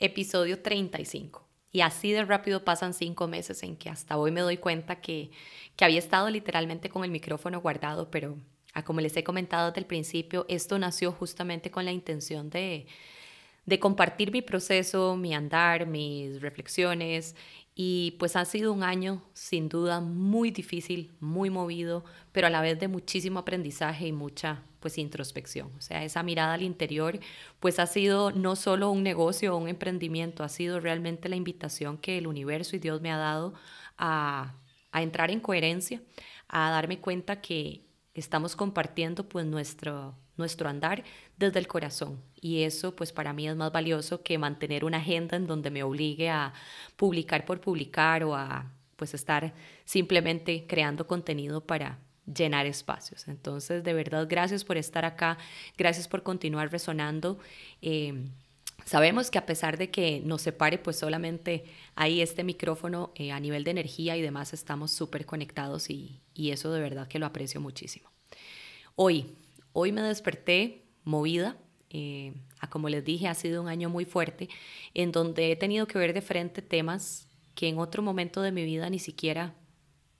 episodio 35. Y así de rápido pasan cinco meses en que hasta hoy me doy cuenta que, que había estado literalmente con el micrófono guardado, pero a como les he comentado desde el principio, esto nació justamente con la intención de, de compartir mi proceso, mi andar, mis reflexiones y pues ha sido un año sin duda muy difícil, muy movido, pero a la vez de muchísimo aprendizaje y mucha pues introspección. O sea, esa mirada al interior pues ha sido no solo un negocio o un emprendimiento, ha sido realmente la invitación que el universo y Dios me ha dado a, a entrar en coherencia, a darme cuenta que estamos compartiendo pues nuestro, nuestro andar desde el corazón. Y eso pues para mí es más valioso que mantener una agenda en donde me obligue a publicar por publicar o a pues estar simplemente creando contenido para llenar espacios. Entonces, de verdad, gracias por estar acá, gracias por continuar resonando. Eh, sabemos que a pesar de que nos separe, pues solamente hay este micrófono eh, a nivel de energía y demás, estamos súper conectados y, y eso de verdad que lo aprecio muchísimo. Hoy, hoy me desperté movida. Eh, a como les dije, ha sido un año muy fuerte en donde he tenido que ver de frente temas que en otro momento de mi vida ni siquiera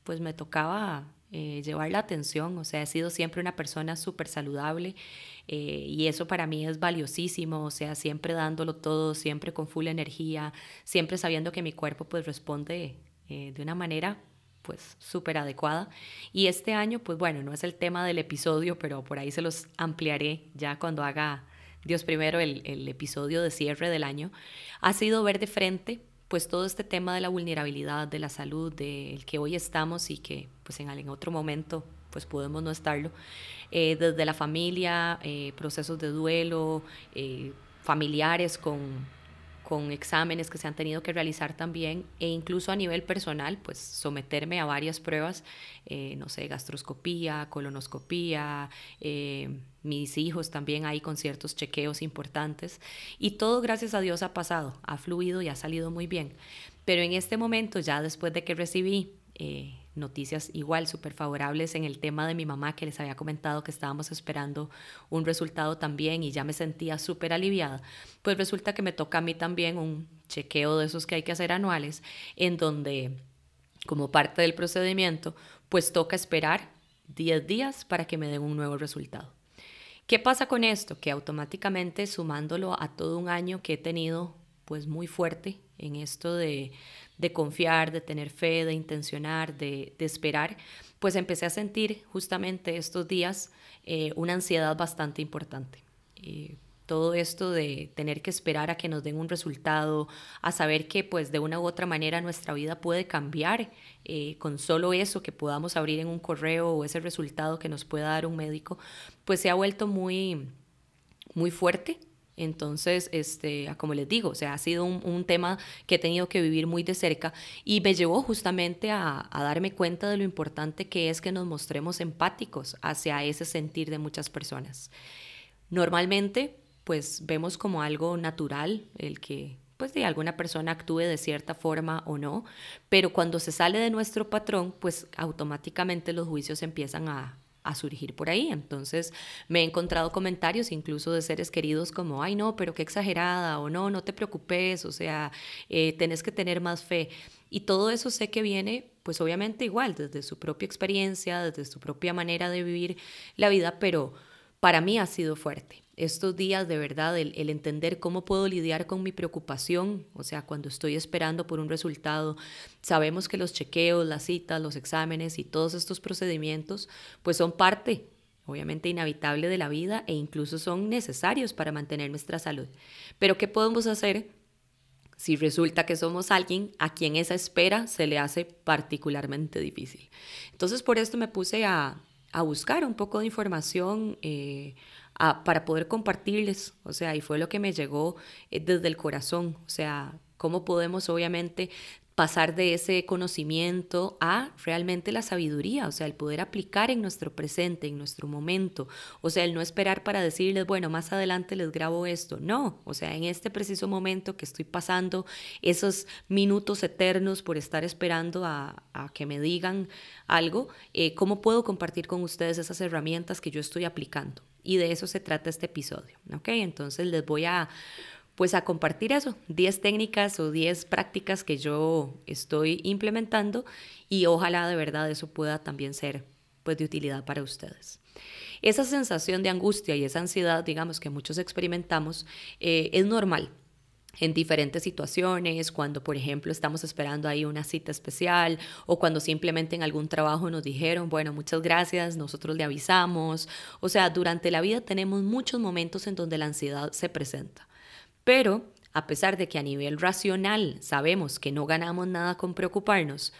pues me tocaba eh, llevar la atención, o sea, he sido siempre una persona súper saludable eh, y eso para mí es valiosísimo, o sea, siempre dándolo todo, siempre con full energía, siempre sabiendo que mi cuerpo pues responde de una manera pues súper adecuada. Y este año, pues bueno, no es el tema del episodio, pero por ahí se los ampliaré ya cuando haga Dios primero el, el episodio de cierre del año, ha sido ver de frente pues todo este tema de la vulnerabilidad, de la salud, del que hoy estamos y que pues en, en otro momento pues podemos no estarlo, eh, desde la familia, eh, procesos de duelo, eh, familiares con con exámenes que se han tenido que realizar también e incluso a nivel personal, pues someterme a varias pruebas, eh, no sé, gastroscopía, colonoscopía, eh, mis hijos también ahí con ciertos chequeos importantes y todo gracias a Dios ha pasado, ha fluido y ha salido muy bien. Pero en este momento, ya después de que recibí eh, noticias igual súper favorables en el tema de mi mamá que les había comentado que estábamos esperando un resultado también y ya me sentía súper aliviada, pues resulta que me toca a mí también un chequeo de esos que hay que hacer anuales en donde como parte del procedimiento pues toca esperar 10 días para que me den un nuevo resultado. ¿Qué pasa con esto? Que automáticamente sumándolo a todo un año que he tenido pues muy fuerte en esto de, de confiar, de tener fe, de intencionar, de, de, esperar, pues empecé a sentir justamente estos días eh, una ansiedad bastante importante. Eh, todo esto de tener que esperar a que nos den un resultado, a saber que pues de una u otra manera nuestra vida puede cambiar eh, con solo eso que podamos abrir en un correo o ese resultado que nos pueda dar un médico, pues se ha vuelto muy, muy fuerte entonces, este, como les digo, o sea, ha sido un, tema que he tenido que vivir muy de cerca y me llevó justamente a, darme cuenta de lo importante que es que nos mostremos empáticos hacia ese sentir de muchas personas. Normalmente, pues vemos como algo natural el que pues de alguna persona actúe de cierta forma o no, pero cuando se sale de nuestro patrón, pues automáticamente los juicios empiezan a, a surgir por ahí. Entonces me he encontrado comentarios incluso de seres queridos como, ay no, pero qué exagerada, o no, no te preocupes, o sea, eh, tenés que tener más fe. Y todo eso sé que viene, pues obviamente igual, desde su propia experiencia, desde su propia manera de vivir la vida, pero para mí ha sido fuerte estos días de verdad, el, entender cómo puedo lidiar con mi preocupación, o sea, cuando estoy esperando por un resultado, sabemos que los chequeos, las citas, los exámenes y todos estos procedimientos, pues son parte, obviamente inhabitable de la vida e incluso son necesarios para mantener nuestra salud. Pero ¿qué podemos hacer si resulta que somos alguien a quien esa espera se le hace particularmente difícil? Entonces, por esto me puse a, buscar un poco de información. Eh, para poder compartirles, o sea, y fue lo que me llegó eh, desde el corazón, o sea, cómo podemos obviamente pasar de ese conocimiento a realmente la sabiduría, o sea, el poder aplicar en nuestro presente, en nuestro momento, o sea, el no esperar para decirles, bueno, más adelante les grabo esto, no, o sea, en este preciso momento que estoy pasando esos minutos eternos por estar esperando a, que me digan algo, eh, ¿cómo puedo compartir con ustedes esas herramientas que yo estoy aplicando? Y de eso se trata este episodio, ¿ok? Entonces les voy a pues a compartir eso, 10 técnicas o 10 prácticas que yo estoy implementando y ojalá de verdad eso pueda también ser pues de utilidad para ustedes. Esa sensación de angustia y esa ansiedad, digamos, que muchos experimentamos, eh, es normal en diferentes situaciones, cuando por ejemplo estamos esperando ahí una cita especial o cuando simplemente en algún trabajo nos dijeron, bueno, muchas gracias, nosotros le avisamos. O sea, durante la vida tenemos muchos momentos en donde la ansiedad se presenta. Pero, a pesar de que a nivel racional sabemos que no ganamos nada con preocuparnos,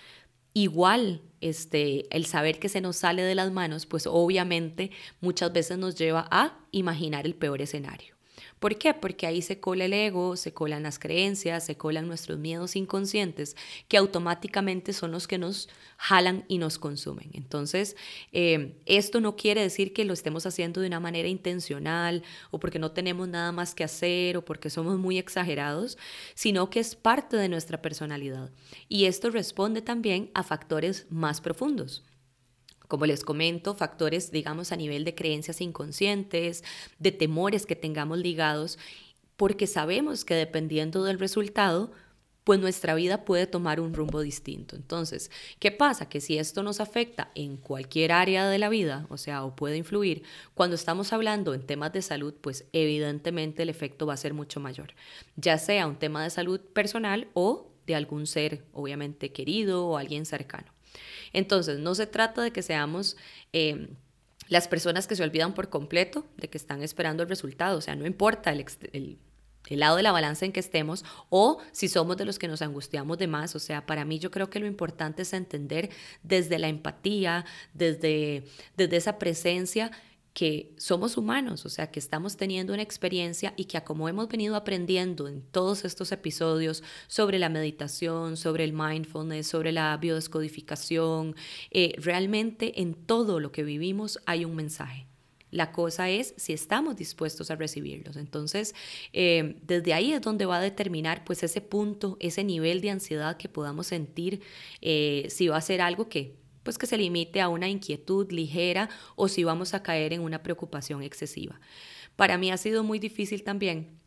igual este, el saber que se nos sale de las manos, pues obviamente muchas veces nos lleva a imaginar el peor escenario. ¿Por qué? Porque ahí se cola el ego, se colan las creencias, se colan nuestros miedos inconscientes que automáticamente son los que nos jalan y nos consumen. Entonces, eh, esto no quiere decir que lo estemos haciendo de una manera intencional o porque no tenemos nada más que hacer o porque somos muy exagerados, sino que es parte de nuestra personalidad. Y esto responde también a factores más profundos como les comento, factores, digamos, a nivel de creencias inconscientes, de temores que tengamos ligados, porque sabemos que dependiendo del resultado, pues nuestra vida puede tomar un rumbo distinto. Entonces, ¿qué pasa? Que si esto nos afecta en cualquier área de la vida, o sea, o puede influir, cuando estamos hablando en temas de salud, pues evidentemente el efecto va a ser mucho mayor, ya sea un tema de salud personal o de algún ser, obviamente querido o alguien cercano. Entonces, no se trata de que seamos... Eh, las personas que se olvidan por completo de que están esperando el resultado, o sea, no importa el, el, lado de la balanza en que estemos o si somos de los que nos angustiamos de más. O sea, para mí yo creo que lo importante es entender desde la empatía, desde, desde esa presencia, que somos humanos, o sea, que estamos teniendo una experiencia y que como hemos venido aprendiendo en todos estos episodios sobre la meditación, sobre el mindfulness, sobre la biodescodificación, eh, realmente en todo lo que vivimos hay un mensaje. La cosa es si estamos dispuestos a recibirlos. Entonces, eh, desde ahí es donde va a determinar pues ese punto, ese nivel de ansiedad que podamos sentir, eh, si va a ser algo que pues que se limite a una inquietud ligera o si vamos a caer en una preocupación excesiva. Para mí ha sido muy difícil también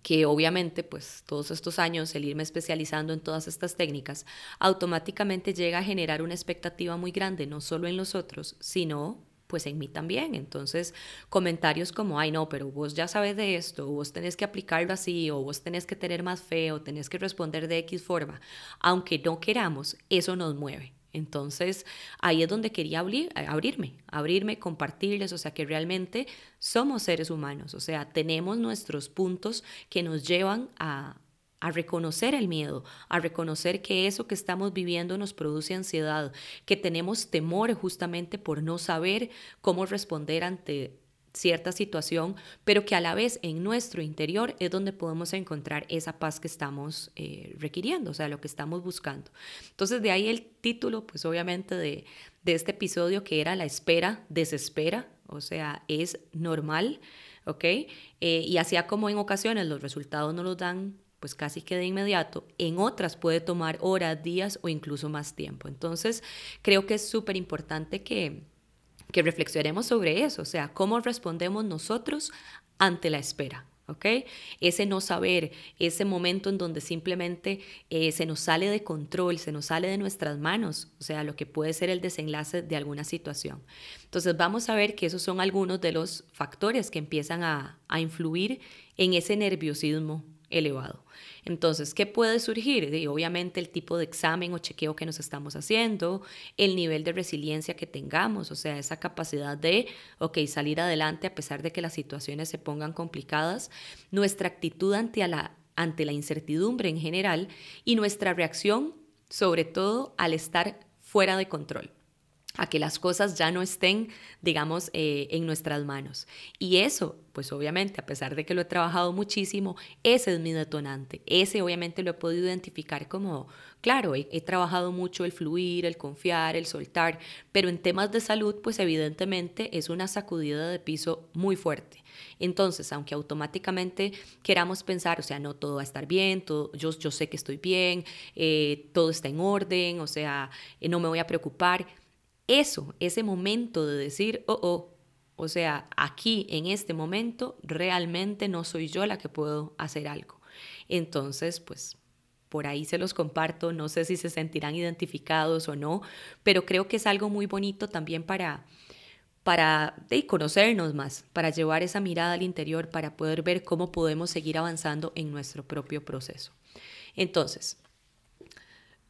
que obviamente pues todos estos años el irme especializando en todas estas técnicas automáticamente llega a generar una expectativa muy grande no solo en los otros, sino pues en mí también. Entonces, comentarios como, ay no, pero vos ya sabes de esto, vos tenés que aplicarlo así, o vos tenés que tener más fe, o tenés que responder de X forma, aunque no queramos, eso nos mueve. Entonces, ahí es donde quería abrir, abrirme, abrirme, compartirles, o sea, que realmente somos seres humanos, o sea, tenemos nuestros puntos que nos llevan a, a reconocer el miedo, a reconocer que eso que estamos viviendo nos produce ansiedad, que tenemos temor justamente por no saber cómo responder ante cierta situación, pero que a la vez en nuestro interior es donde podemos encontrar esa paz que estamos eh, requiriendo, o sea, lo que estamos buscando. Entonces, de ahí el título, pues obviamente de, de este episodio que era La espera desespera, o sea, es normal, ¿ok? Eh, y así como en ocasiones los resultados no los dan pues casi que de inmediato, en otras puede tomar horas, días o incluso más tiempo. Entonces, creo que es súper importante que, que reflexionemos sobre eso, o sea, cómo respondemos nosotros ante la espera. ¿ok? Ese no saber, ese momento en donde simplemente eh, se nos sale de control, se nos sale de nuestras manos, o sea, lo que puede ser el desenlace de alguna situación. Entonces vamos a ver que esos son algunos de los factores que empiezan a, a influir en ese nerviosismo elevado. Entonces, ¿qué puede surgir? obviamente el tipo de examen o chequeo que nos estamos haciendo, el nivel de resiliencia que tengamos, o sea, esa capacidad de, ok, salir adelante a pesar de que las situaciones se pongan complicadas, nuestra actitud ante la, ante la incertidumbre en general y nuestra reacción, sobre todo al estar fuera de control. A que las cosas ya no estén, digamos, eh, en nuestras manos. Y eso, pues obviamente, a pesar de que lo he trabajado muchísimo, ese es mi detonante. Ese obviamente lo he podido identificar como, claro, he, trabajado mucho el fluir, el confiar, el soltar, pero en temas de salud, pues evidentemente es una sacudida de piso muy fuerte. Entonces, aunque automáticamente queramos pensar, o sea, no todo va a estar bien, todo, yo, yo sé que estoy bien, eh, todo está en orden, o sea, eh, no me voy a preocupar, eso, ese momento de decir, oh, oh, o sea, aquí en este momento realmente no soy yo la que puedo hacer algo. Entonces, pues por ahí se los comparto, no sé si se sentirán identificados o no, pero creo que es algo muy bonito también para para conocernos más, para llevar esa mirada al interior, para poder ver cómo podemos seguir avanzando en nuestro propio proceso. Entonces,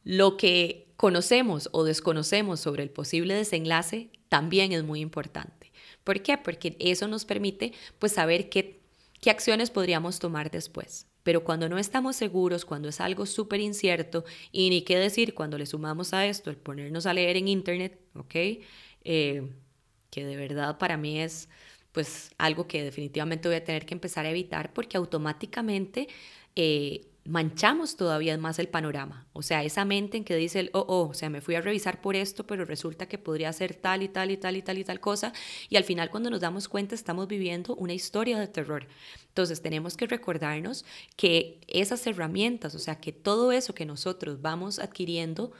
lo que conocemos o desconocemos sobre el posible desenlace también es muy importante. ¿Por qué? Porque eso nos permite pues saber qué, qué acciones podríamos tomar después. Pero cuando no estamos seguros, cuando es algo súper incierto, y ni qué decir cuando le sumamos a esto el ponernos a leer en internet, ¿ok? Eh, que de verdad para mí es pues algo que definitivamente voy a tener que empezar a evitar porque automáticamente eh, manchamos todavía más el panorama. O sea, esa mente en que dice el, oh, oh, o sea, me fui a revisar por esto, pero resulta que podría ser tal y tal y tal y tal y tal cosa. Y al final cuando nos damos cuenta estamos viviendo una historia de terror. Entonces tenemos que recordarnos que esas herramientas, o sea, que todo eso que nosotros vamos adquiriendo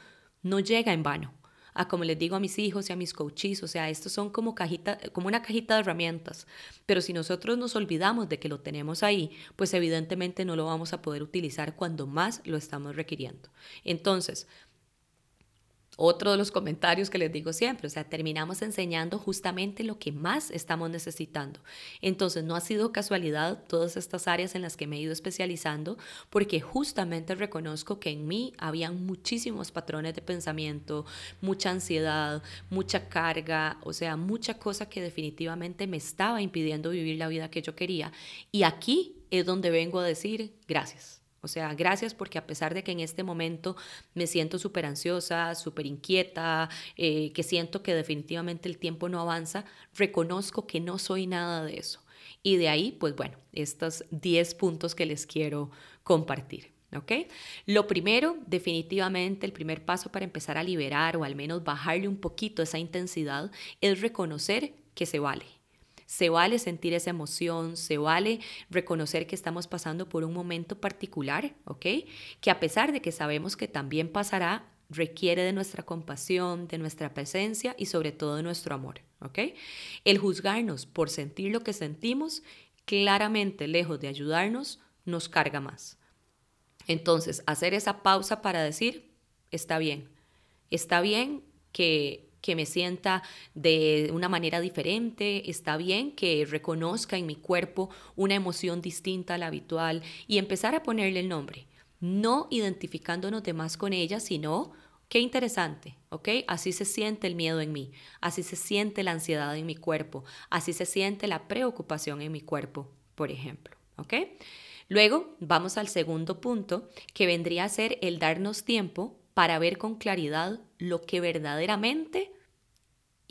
no llega en vano a como les digo a mis hijos y a mis coaches, o sea, estos son como, cajita, como una cajita de herramientas, pero si nosotros nos olvidamos de que lo tenemos ahí, pues evidentemente no lo vamos a poder utilizar cuando más lo estamos requiriendo. Entonces, otro de los comentarios que les digo siempre, o sea, terminamos enseñando justamente lo que más estamos necesitando. Entonces, no ha sido casualidad todas estas áreas en las que me he ido especializando, porque justamente reconozco que en mí habían muchísimos patrones de pensamiento, mucha ansiedad, mucha carga, o sea, mucha cosa que definitivamente me estaba impidiendo vivir la vida que yo quería. Y aquí es donde vengo a decir gracias o sea, gracias porque a pesar de que en este momento me siento súper ansiosa, súper inquieta, eh, que siento que definitivamente el tiempo no avanza, reconozco que no soy nada de eso. Y de ahí, pues bueno, estos 10 puntos que les quiero compartir. ¿Ok? Lo primero, definitivamente, el primer paso para empezar a liberar o al menos bajarle un poquito esa intensidad es reconocer que se vale se vale sentir esa emoción, se vale reconocer que estamos pasando por un momento particular, ¿ok? Que a pesar de que sabemos que también pasará, requiere de nuestra compasión, de nuestra presencia y sobre todo de nuestro amor, ¿ok? El juzgarnos por sentir lo que sentimos, claramente lejos de ayudarnos, nos carga más. Entonces, hacer esa pausa para decir, está bien, está bien que que me sienta de una manera diferente, está bien que reconozca en mi cuerpo una emoción distinta a la habitual y empezar a ponerle el nombre, no identificándonos de más con ella, sino Qué interesante, ¿ok? Así se siente el miedo en mí, así se siente la ansiedad en mi cuerpo, así se siente la preocupación en mi cuerpo, por ejemplo, ¿ok? Luego vamos al segundo punto, que vendría a ser el darnos tiempo para ver con claridad lo que verdaderamente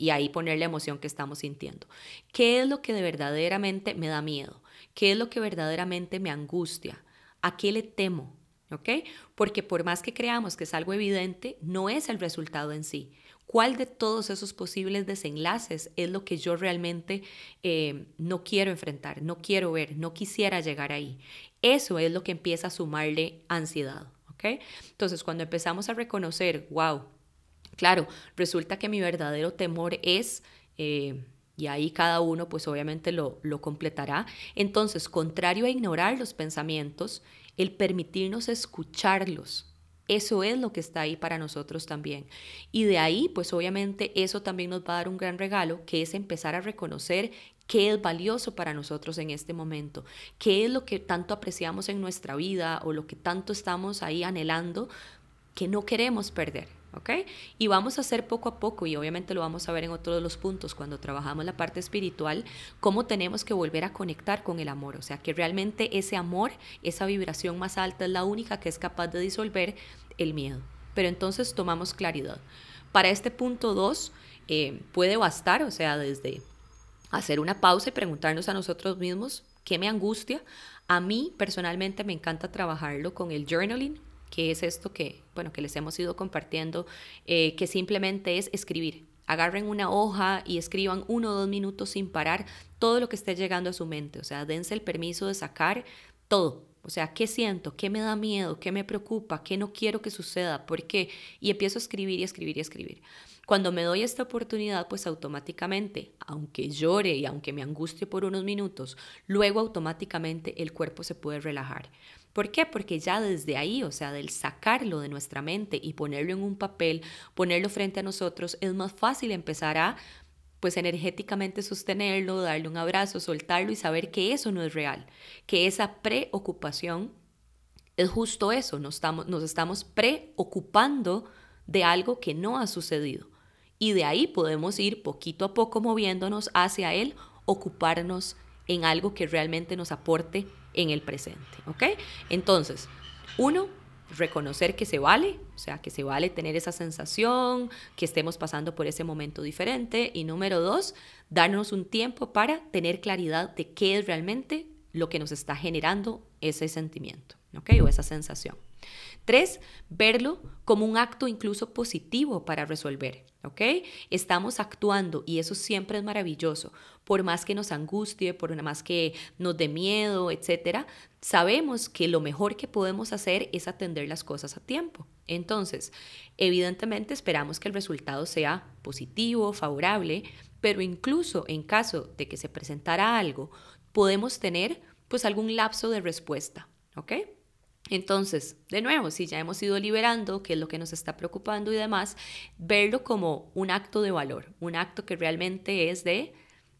y ahí poner la emoción que estamos sintiendo. ¿Qué es lo que de verdaderamente me da miedo? ¿Qué es lo que verdaderamente me angustia? ¿A qué le temo? ¿Ok? Porque por más que creamos que es algo evidente, no es el resultado en sí. ¿Cuál de todos esos posibles desenlaces es lo que yo realmente eh, no quiero enfrentar, no quiero ver, no quisiera llegar ahí? Eso es lo que empieza a sumarle ansiedad. ¿Ok? Entonces, cuando empezamos a reconocer, wow, Claro, resulta que mi verdadero temor es... Eh, y ahí cada uno pues obviamente lo, lo completará. Entonces, contrario a ignorar los pensamientos, el permitirnos escucharlos, eso es lo que está ahí para nosotros también. Y de ahí, pues obviamente eso también nos va a dar un gran regalo, que es empezar a reconocer qué es valioso para nosotros en este momento, qué es lo que tanto apreciamos en nuestra vida o lo que tanto estamos ahí anhelando que no queremos perder. ¿Ok? Y vamos a hacer poco a poco, y obviamente lo vamos a ver en otro de los puntos cuando trabajamos la parte espiritual, cómo tenemos que volver a conectar con el amor, o sea, que realmente ese amor, esa vibración más alta es la única que es capaz de disolver el miedo. Pero entonces tomamos claridad. Para este punto 2, eh, puede bastar, o sea, desde hacer una pausa y preguntarnos a nosotros mismos qué me angustia. A mí personalmente me encanta trabajarlo con el journaling, que es esto que, bueno, que les hemos ido compartiendo, eh, que simplemente es escribir. Agarren una hoja y escriban uno o dos minutos sin parar todo lo que esté llegando a su mente. O sea, dense el permiso de sacar todo, o sea, ¿qué siento? ¿Qué me da miedo? ¿Qué me preocupa? ¿Qué no quiero que suceda? ¿Por qué? Y empiezo a escribir y escribir y escribir. Cuando me doy esta oportunidad, pues automáticamente, aunque llore y aunque me angustie por unos minutos, luego automáticamente el cuerpo se puede relajar. ¿Por qué? Porque ya desde ahí, o sea, del sacarlo de nuestra mente y ponerlo en un papel, ponerlo frente a nosotros, es más fácil empezar a pues energéticamente sostenerlo, darle un abrazo, soltarlo y saber que eso no es real, que esa preocupación es justo eso, nos estamos, nos estamos preocupando de algo que no ha sucedido. Y de ahí podemos ir poquito a poco moviéndonos hacia él, ocuparnos en algo que realmente nos aporte en el presente. ¿Ok? Entonces, uno, reconocer que se vale, o sea, que se vale tener esa sensación, que estemos pasando por ese momento diferente. Y número dos, darnos un tiempo para tener claridad de qué es realmente lo que nos está generando ese sentimiento, ¿ok? O esa sensación. Tres, verlo como un acto incluso positivo para resolver, ¿ok? Estamos actuando y eso siempre es maravilloso. Por más que nos angustie, por más que nos dé miedo, etcétera, sabemos que lo mejor que podemos hacer es atender las cosas a tiempo. Entonces, evidentemente esperamos que el resultado sea positivo, favorable, pero incluso en caso de que se presentara algo, podemos tener pues algún lapso de respuesta, ¿ok? Entonces, de nuevo, si ya hemos ido liberando qué es lo que nos está preocupando y demás, verlo como un acto de valor, un acto que realmente es de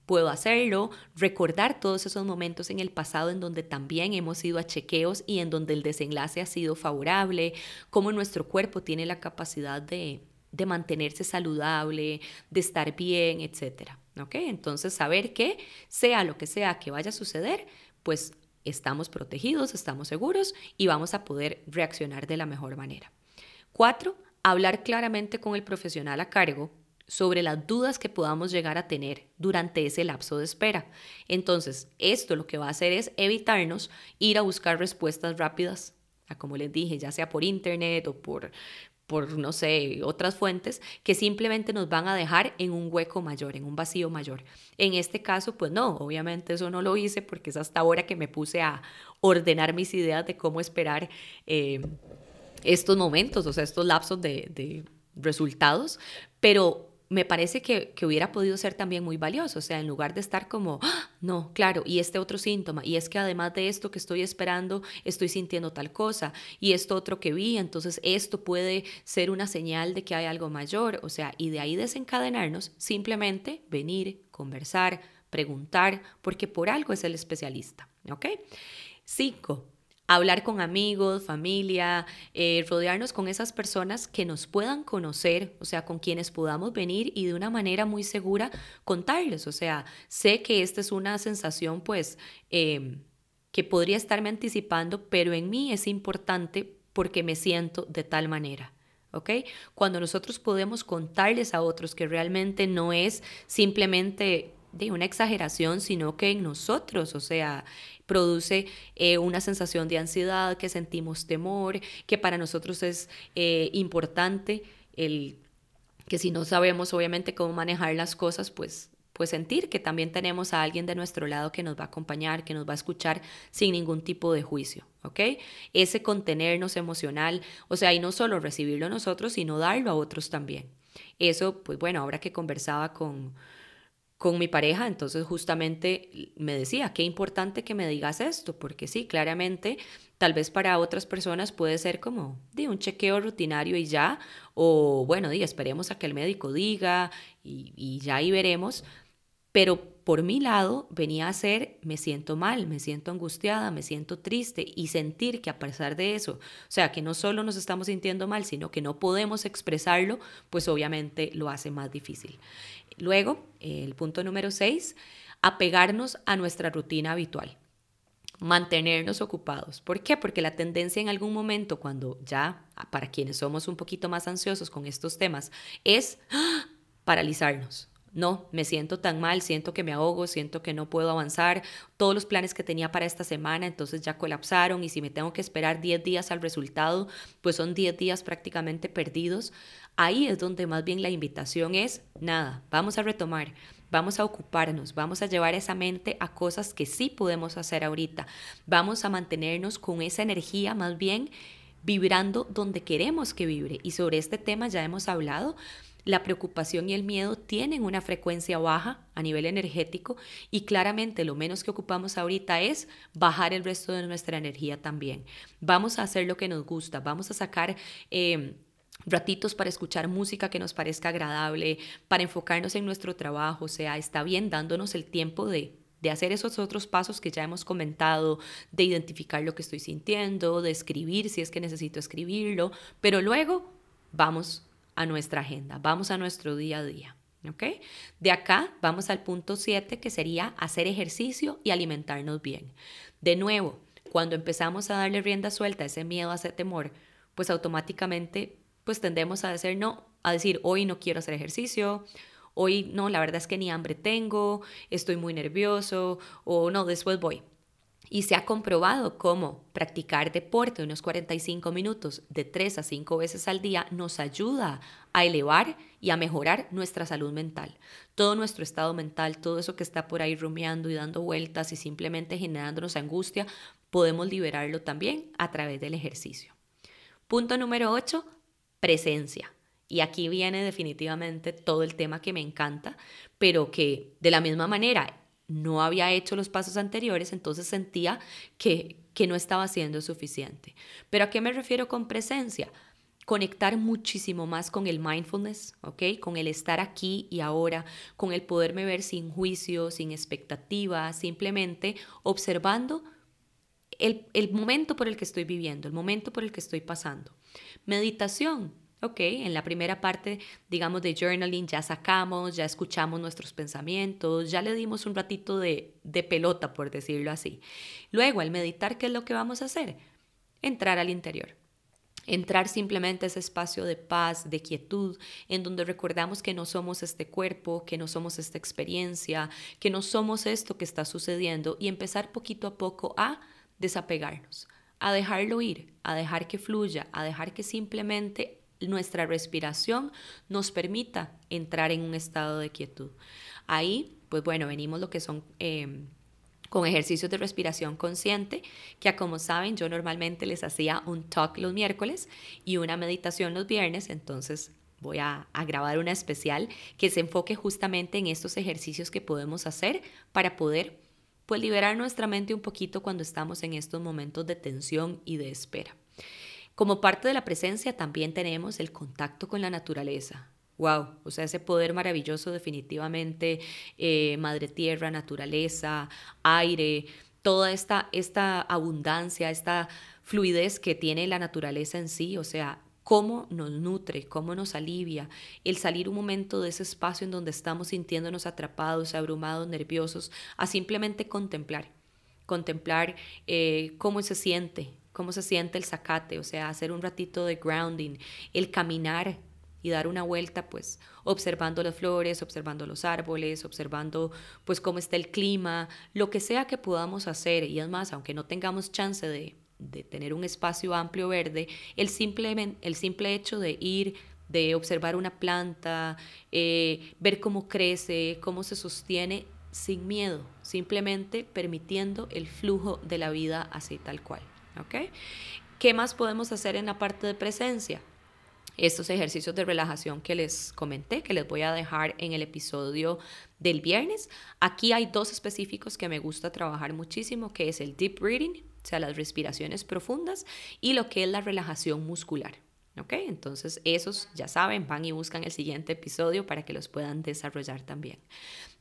puedo hacerlo, recordar todos esos momentos en el pasado en donde también hemos ido a chequeos y en donde el desenlace ha sido favorable, cómo nuestro cuerpo tiene la capacidad de, de mantenerse saludable, de estar bien, etc. ¿Ok? Entonces, saber que sea lo que sea que vaya a suceder, pues estamos protegidos, estamos seguros y vamos a poder reaccionar de la mejor manera. Cuatro, hablar claramente con el profesional a cargo sobre las dudas que podamos llegar a tener durante ese lapso de espera. Entonces, esto lo que va a hacer es evitarnos ir a buscar respuestas rápidas, como les dije, ya sea por internet o por, por, no sé, otras fuentes, que simplemente nos van a dejar en un hueco mayor, en un vacío mayor. En este caso, pues no, obviamente eso no lo hice porque es hasta ahora que me puse a ordenar mis ideas de cómo esperar eh, estos momentos, o sea, estos lapsos de, de resultados, pero me parece que, hubiera podido ser también muy valioso, o sea, en lugar de estar como, ¡Ah! no, claro, y este otro síntoma, y es que además de esto que estoy esperando, estoy sintiendo tal cosa, y esto otro que vi, entonces esto puede ser una señal de que hay algo mayor, o sea, y de ahí desencadenarnos, simplemente venir, conversar, preguntar, porque por algo es el especialista, ¿ok? Cinco, hablar con amigos, familia, eh, rodearnos con esas personas que nos puedan conocer, o sea, con quienes podamos venir y de una manera muy segura contarles. O sea, sé que esta es una sensación pues em, que podría estarme anticipando, pero en mí es importante porque me siento de tal manera. ¿ok? Cuando nosotros podemos contarles a otros que realmente no es simplemente de una exageración, sino que en nosotros, o sea, produce eh, una sensación de ansiedad, que sentimos temor, que para nosotros es eh, importante el que si no sabemos obviamente cómo manejar las cosas, pues pues sentir que también tenemos a alguien de nuestro lado que nos va a acompañar, que nos va a escuchar sin ningún tipo de juicio, ¿ok? Ese contenernos emocional, o sea, y no solo recibirlo nosotros, sino darlo a otros también. Eso, pues bueno, ahora que conversaba con, con mi pareja, entonces justamente me decía, qué importante que me digas esto, porque sí, claramente, tal vez para otras personas puede ser como de un chequeo rutinario y ya, o bueno, di, esperemos a que el médico diga y, y ya ahí veremos, pero por mi lado venía a ser, me siento mal, me siento angustiada, me siento triste y sentir que a pesar de eso, o sea, que no solo nos estamos sintiendo mal, sino que no podemos expresarlo, pues obviamente lo hace más difícil. Luego, el punto número seis, apegarnos a nuestra rutina habitual mantenernos ocupados. ¿Por qué? Porque la tendencia en algún momento, cuando ya, para quienes somos un poquito más ansiosos con estos temas, es ¡ah! paralizarnos. No, me siento tan mal, siento que me ahogo, siento que no puedo avanzar. Todos los planes que tenía para esta semana entonces ya colapsaron y si me tengo que esperar 10 días al resultado, pues son 10 días prácticamente perdidos. Ahí es donde más bien la invitación es, nada, vamos a retomar, vamos a ocuparnos, vamos a llevar esa mente a cosas que sí podemos hacer ahorita. Vamos a mantenernos con esa energía más bien vibrando donde queremos que vibre. Y sobre este tema ya hemos hablado la preocupación y el miedo tienen una frecuencia baja a nivel energético y claramente lo menos que ocupamos ahorita es bajar el resto de nuestra energía también. Vamos a hacer lo que nos gusta, vamos a sacar... Eh, ratitos para escuchar música que nos parezca agradable, para enfocarnos en nuestro trabajo, o sea, está bien dándonos el tiempo de, de hacer esos otros pasos que ya hemos comentado, de identificar lo que estoy sintiendo, de escribir si es que necesito escribirlo, pero luego vamos a nuestra agenda, vamos a nuestro día a día. ¿ok? De acá vamos al punto 7 que sería hacer ejercicio y alimentarnos bien. De nuevo, cuando empezamos a darle rienda suelta a ese miedo, a ese temor, pues automáticamente pues tendemos a decir no, a decir hoy no quiero hacer ejercicio, hoy no, la verdad es que ni hambre tengo, estoy muy nervioso o no, después voy. Y se ha comprobado cómo practicar deporte unos 45 minutos de 3 a 5 veces al día nos ayuda a elevar y a mejorar nuestra salud mental. Todo nuestro estado mental, todo eso que está por ahí rumiando y dando vueltas y simplemente generándonos angustia, podemos liberarlo también a través del ejercicio. Punto número 8, presencia. Y aquí viene definitivamente todo el tema que me encanta, pero que de la misma manera no había hecho los pasos anteriores, entonces sentía que, que no estaba siendo suficiente. Pero ¿a qué me refiero con presencia? Conectar muchísimo más con el mindfulness, ¿ok? Con el estar aquí y ahora, con el poderme ver sin juicio, sin expectativa, simplemente observando el, el momento por el que estoy viviendo, el momento por el que estoy pasando. Meditación, Ok, en la primera parte, digamos, de journaling ya sacamos, ya escuchamos nuestros pensamientos, ya le dimos un ratito de, de pelota, por decirlo así. Luego, al meditar, ¿qué es lo que vamos a hacer? Entrar al interior. Entrar simplemente a ese espacio de paz, de quietud, en donde recordamos que no somos este cuerpo, que no somos esta experiencia, que no somos esto que está sucediendo y empezar poquito a poco a desapegarnos, a dejarlo ir, a dejar que fluya, a dejar que simplemente nuestra respiración nos permita entrar en un estado de quietud. Ahí, pues bueno, venimos lo que son... Em, con ejercicios de respiración consciente, que como saben yo normalmente les hacía un talk los miércoles y una meditación los viernes, entonces voy a, a, grabar una especial que se enfoque justamente en estos ejercicios que podemos hacer para poder pues liberar nuestra mente un poquito cuando estamos en estos momentos de tensión y de espera. Como parte de la presencia también tenemos el contacto con la naturaleza. Wow, o sea, ese poder maravilloso definitivamente, eh, madre tierra, naturaleza, aire, toda esta, esta abundancia, esta fluidez que tiene la naturaleza en sí, o sea, cómo nos nutre, cómo nos alivia, el salir un momento de ese espacio en donde estamos sintiéndonos atrapados, abrumados, nerviosos, a simplemente contemplar, contemplar eh, cómo se siente cómo se siente el zacate, o sea, hacer un ratito de grounding, el caminar y dar una vuelta, pues observando las flores, observando los árboles, observando pues cómo está el clima, lo que sea que podamos hacer. Y es más, aunque no tengamos chance de, tener un espacio amplio verde, el simple, el simple hecho de ir, de observar una planta, eh, ver cómo crece, cómo se sostiene, sin miedo, simplemente permitiendo el flujo de la vida así tal cual. ¿Qué más podemos hacer en la parte de presencia? Estos ejercicios de relajación que les comenté, que les voy a dejar en el episodio del viernes. Aquí hay dos específicos que me gusta trabajar muchísimo, que es el deep breathing, o sea, las respiraciones profundas, y lo que es la relajación muscular. ¿Ok? Entonces, esos ya saben, van y buscan el siguiente episodio para que los puedan desarrollar también.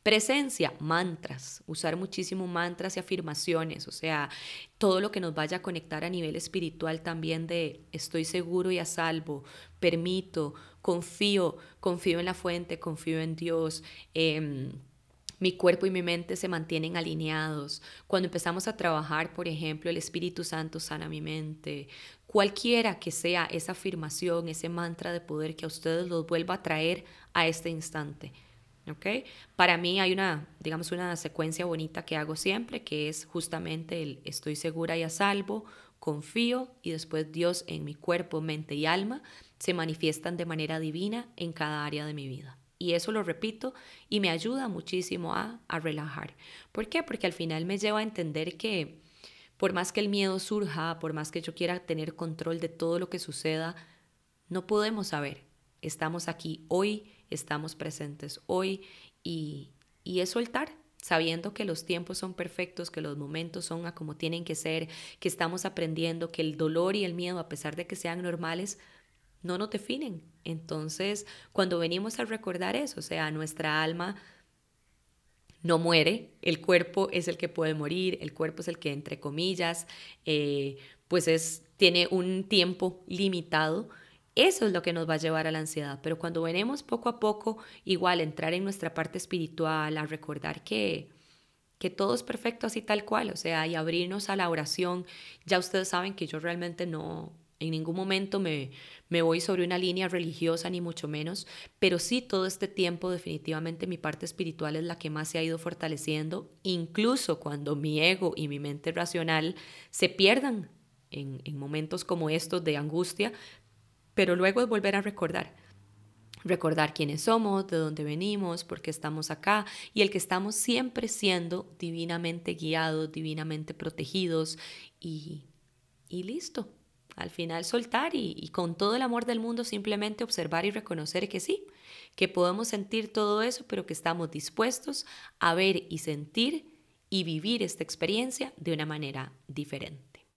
Presencia, mantras, usar muchísimo mantras y afirmaciones, o sea, todo lo que nos vaya a conectar a nivel espiritual también de estoy seguro y a salvo, permito, confío, confío en la fuente, confío en Dios. Em, mi cuerpo y mi mente se mantienen alineados. Cuando empezamos a trabajar, por ejemplo, el Espíritu Santo sana mi mente. Cualquiera que sea esa afirmación, ese mantra de poder que a ustedes los vuelva a traer a este instante. ¿Ok? Para mí hay una, digamos, una secuencia bonita que hago siempre, que es justamente el estoy segura y a salvo, confío y después Dios en mi cuerpo, mente y alma se manifiestan de manera divina en cada área de mi vida. Y eso lo repito y me ayuda muchísimo a, a relajar. ¿Por qué? Porque al final me lleva a entender que por más que el miedo surja, por más que yo quiera tener control de todo lo que suceda, no podemos saber. Estamos aquí hoy, estamos presentes hoy y, y es soltar, sabiendo que los tiempos son perfectos, que los momentos son a como tienen que ser, que estamos aprendiendo, que el dolor y el miedo, a pesar de que sean normales, no nos definen. Entonces, cuando venimos a recordar eso, o sea, nuestra alma no muere, el cuerpo es el que puede morir, el cuerpo es el que, entre comillas, eh, pues es, tiene un tiempo limitado. Eso es lo que nos va a llevar a la ansiedad. Pero cuando venimos poco a poco, igual, entrar en nuestra parte espiritual, a recordar que, que todo es perfecto así tal cual, o sea, y abrirnos a la oración, ya ustedes saben que yo realmente no, en ningún momento me, me voy sobre una línea religiosa, ni mucho menos, pero sí todo este tiempo definitivamente mi parte espiritual es la que más se ha ido fortaleciendo, incluso cuando mi ego y mi mente racional se pierdan en, en momentos como estos de angustia, pero luego volver a recordar recordar quiénes somos, de dónde venimos, por qué estamos acá y el que estamos siempre siendo divinamente guiados, divinamente protegidos y, y listo al final soltar y, con todo el amor del mundo simplemente observar y reconocer que sí, que podemos sentir todo eso, pero que estamos dispuestos a ver y sentir y vivir esta experiencia de una manera diferente.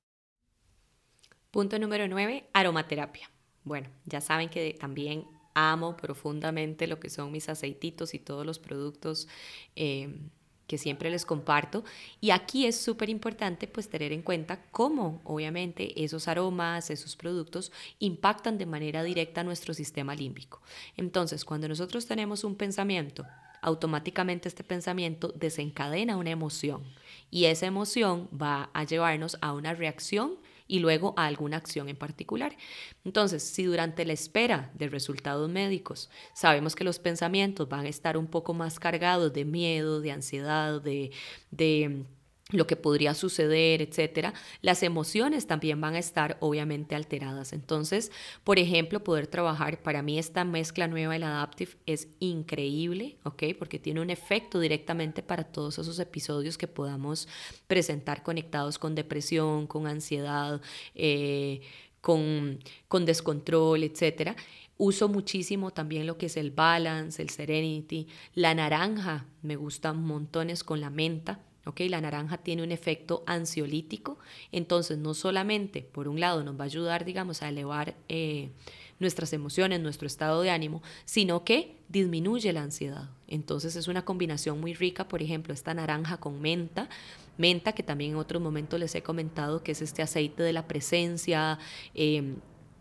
Punto número 9, aromaterapia. Bueno, ya saben que también amo profundamente lo que son mis aceititos y todos los productos eh, que siempre les comparto. Y aquí es súper importante pues tener en cuenta cómo obviamente esos aromas, esos productos impactan de manera directa nuestro sistema límbico. Entonces, cuando nosotros tenemos un pensamiento, automáticamente este pensamiento desencadena una emoción y esa emoción va a llevarnos a una reacción y luego a alguna acción en particular. Entonces, si durante la espera de resultados médicos sabemos que los pensamientos van a estar un poco más cargados de miedo, de ansiedad, de, de lo que podría suceder, etcétera, las emociones también van a estar obviamente alteradas. Entonces, por ejemplo, poder trabajar, para mí esta mezcla nueva del Adaptive es increíble, ¿ok? Porque tiene un efecto directamente para todos esos episodios que podamos presentar conectados con depresión, con ansiedad, eh, con, con descontrol, etcétera. Uso muchísimo también lo que es el balance, el serenity, la naranja, me gusta montones con la menta la naranja tiene un efecto ansiolítico, entonces no solamente, por un lado, nos va a ayudar, digamos, a elevar eh, nuestras emociones, nuestro estado de ánimo, sino que disminuye la ansiedad. Entonces es una combinación muy rica, por ejemplo, esta naranja con menta, menta que también en otros momentos les he comentado que es este aceite de la presencia, eh,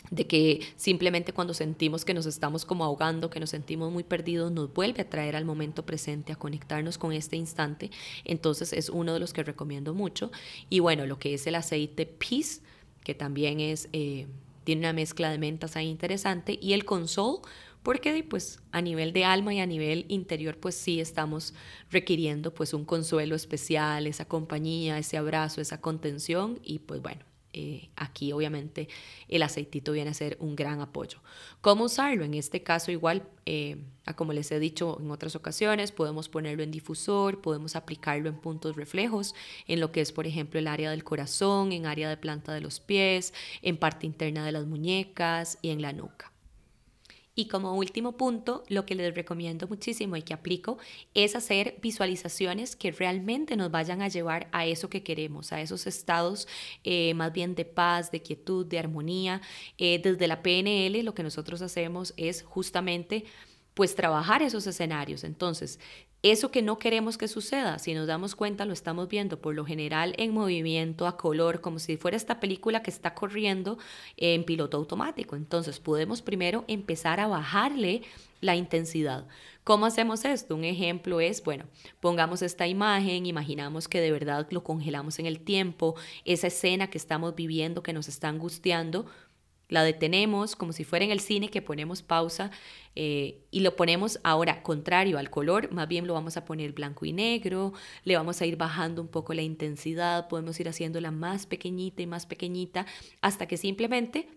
de que simplemente cuando sentimos que nos estamos como ahogando, que nos sentimos muy perdidos, nos vuelve a traer al momento presente, a conectarnos con este instante. Entonces es uno de los que recomiendo mucho. Y bueno, lo que es el aceite Peace, que también es, eh, tiene una mezcla de mentas ahí interesante, y el Console, porque pues a nivel de alma y a nivel interior pues sí estamos requiriendo pues un consuelo especial, esa compañía, ese abrazo, esa contención y pues bueno, eh, aquí obviamente el aceitito viene a ser un gran apoyo. ¿Cómo usarlo? En este caso igual, eh, como les he dicho en otras ocasiones, podemos ponerlo en difusor, podemos aplicarlo en puntos reflejos, en lo que es por ejemplo el área del corazón, en área de planta de los pies, en parte interna de las muñecas y en la nuca. Y como último punto, lo que les recomiendo muchísimo y que aplico es hacer visualizaciones que realmente nos vayan a llevar a eso que queremos, a esos estados eh, más bien de paz, de quietud, de armonía. Eh, desde la PNL lo que nosotros hacemos es justamente pues trabajar esos escenarios. Entonces, eso que no queremos que suceda, si nos damos cuenta, lo estamos viendo por lo general en movimiento, a color, como si fuera esta película que está corriendo en piloto automático. Entonces podemos primero empezar a bajarle la intensidad. ¿Cómo hacemos esto? Un ejemplo es, bueno, pongamos esta imagen, imaginamos que de verdad lo congelamos en el tiempo, esa escena que estamos viviendo que nos está angustiando, la detenemos como si fuera en el cine que ponemos pausa eh, y lo ponemos ahora contrario al color, más bien lo vamos a poner blanco y negro, le vamos a ir bajando un poco la intensidad, podemos ir haciéndola más pequeñita y más pequeñita hasta que simplemente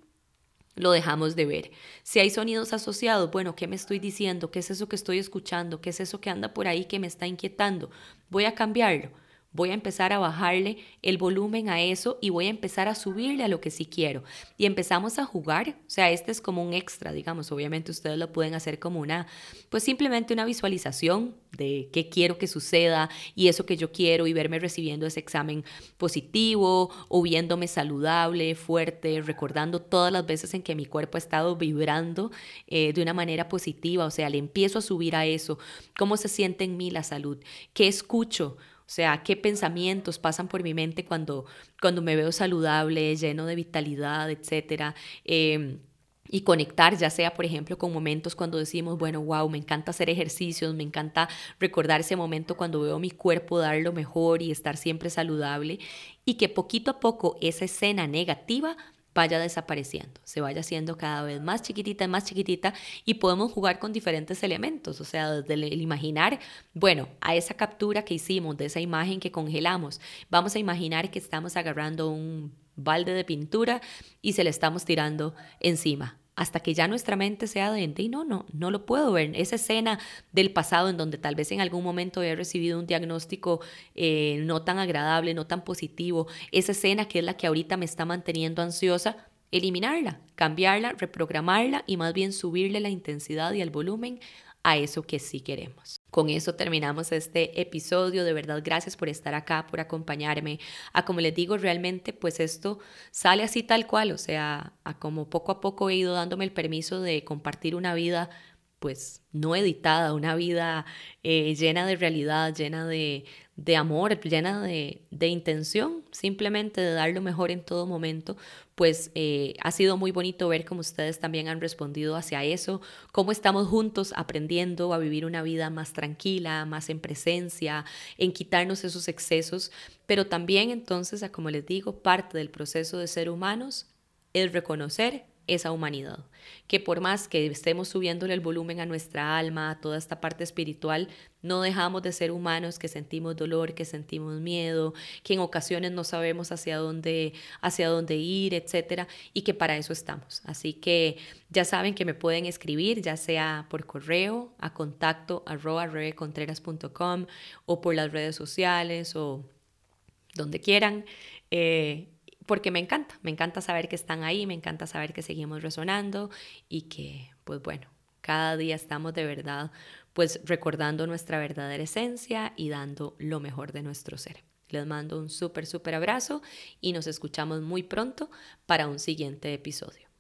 lo dejamos de ver. Si hay sonidos asociados, bueno, ¿qué me estoy diciendo? ¿Qué es eso que estoy escuchando? ¿Qué es eso que anda por ahí que me está inquietando? Voy a cambiarlo Voy a empezar a bajarle el volumen a eso y voy a empezar a subirle a lo que sí quiero. Y empezamos a jugar, o sea, este es como un extra, digamos, obviamente ustedes lo pueden hacer como una, pues simplemente una visualización de qué quiero que suceda y eso que yo quiero y verme recibiendo ese examen positivo o viéndome saludable, fuerte, recordando todas las veces en que mi cuerpo ha estado vibrando eh, de una manera positiva, o sea, le empiezo a subir a eso, cómo se siente en mí la salud, qué escucho. O sea, qué pensamientos pasan por mi mente cuando, cuando me veo saludable, lleno de vitalidad, etcétera. Em, y conectar, ya sea, por ejemplo, con momentos cuando decimos, bueno, wow, me encanta hacer ejercicios, me encanta recordar ese momento cuando veo mi cuerpo dar lo mejor y estar siempre saludable, y que poquito a poco esa escena negativa vaya desapareciendo, se vaya haciendo cada vez más chiquitita, más chiquitita y podemos jugar con diferentes elementos, o sea, desde el imaginar, bueno, a esa captura que hicimos de esa imagen que congelamos, vamos a imaginar que estamos agarrando un balde de pintura y se le estamos tirando encima hasta que ya nuestra mente sea de y no, no, no lo puedo ver. Esa escena del pasado en donde tal vez en algún momento he recibido un diagnóstico eh, no tan agradable, no tan positivo, esa escena que es la que ahorita me está manteniendo ansiosa, eliminarla, cambiarla, reprogramarla y más bien subirle la intensidad y el volumen a eso que sí queremos. Con eso terminamos este episodio. De verdad, gracias por estar acá, por acompañarme. A como les digo, realmente pues esto sale así tal cual, o sea, a como poco a poco he ido dándome el permiso de compartir una vida pues no editada, una vida eh, llena de realidad, llena de, amor, llena de, de, intención, simplemente de dar lo mejor en todo momento, pues eh, ha sido muy bonito ver cómo ustedes también han respondido hacia eso, cómo estamos juntos aprendiendo a vivir una vida más tranquila, más en presencia, en quitarnos esos excesos, pero también entonces, como les digo, parte del proceso de ser humanos es reconocer esa humanidad. Que por más que estemos subiéndole el volumen a nuestra alma, a toda esta parte espiritual, no dejamos de ser humanos, que sentimos dolor, que sentimos miedo, que en ocasiones no sabemos hacia dónde, hacia dónde ir, etcétera, y que para eso estamos. Así que ya saben que me pueden escribir, ya sea por correo a contacto arroba rebecontreras.com o por las redes sociales o donde quieran. Eh, porque me encanta, me encanta saber que están ahí, me encanta saber que seguimos resonando y que, pues bueno, cada día estamos de verdad, pues recordando nuestra verdadera esencia y dando lo mejor de nuestro ser. Les mando un súper, súper abrazo y nos escuchamos muy pronto para un siguiente episodio.